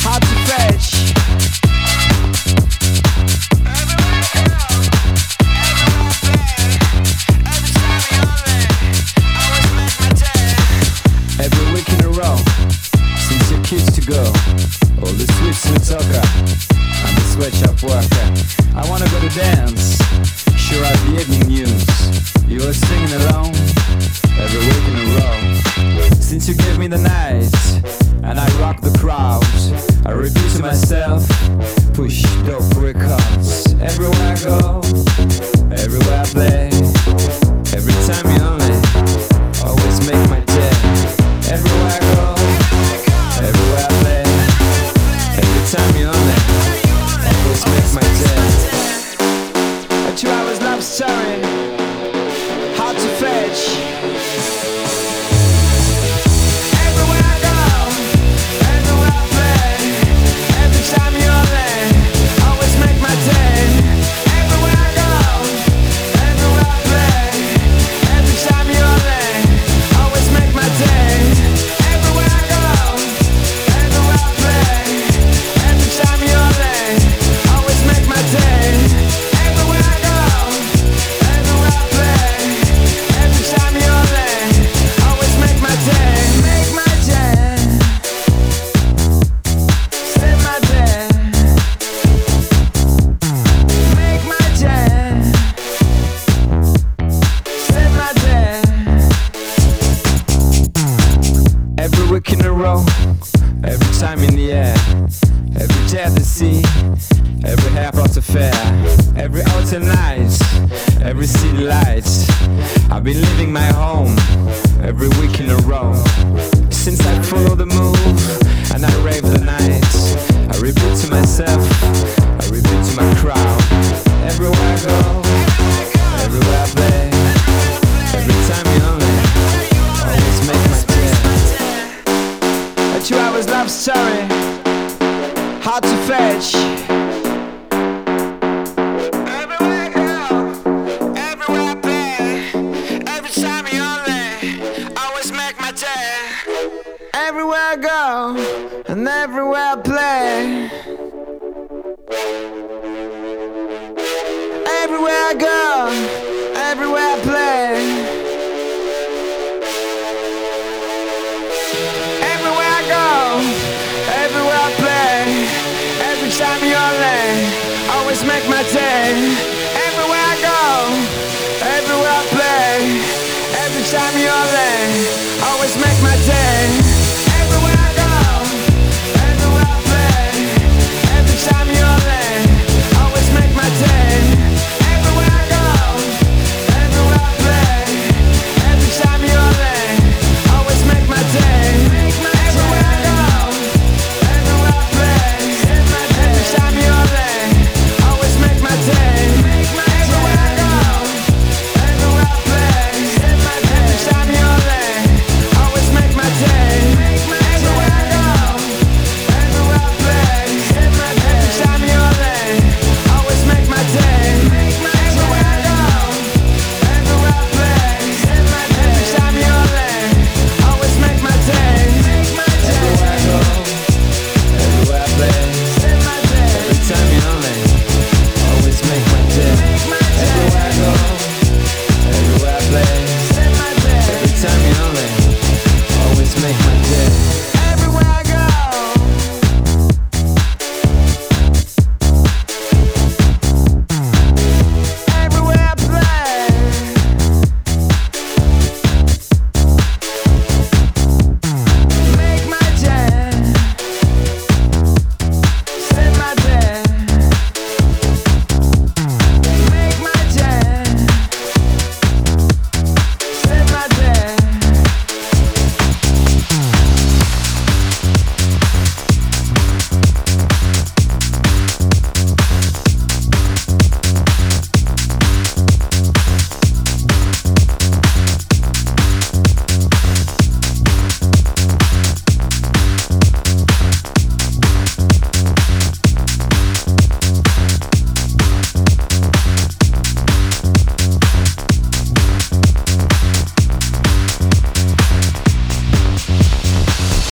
Hard to fetch. Every week in a row, since kids to go. All the sweet, sweet talker, I'm the sweatshop worker. I wanna go to dance, to week in a row, every time in the air, every at the sea, every half out fair, every autumn night, every city light. I've been leaving my home. Every week in a row. Since I follow the move and I rave the night, I repeat to myself, love story, hard to fetch. Everywhere I go, everywhere I play, every time you're there, always make my day. Everywhere I go, and everywhere I play. Everywhere I go, time you're there, always make my day.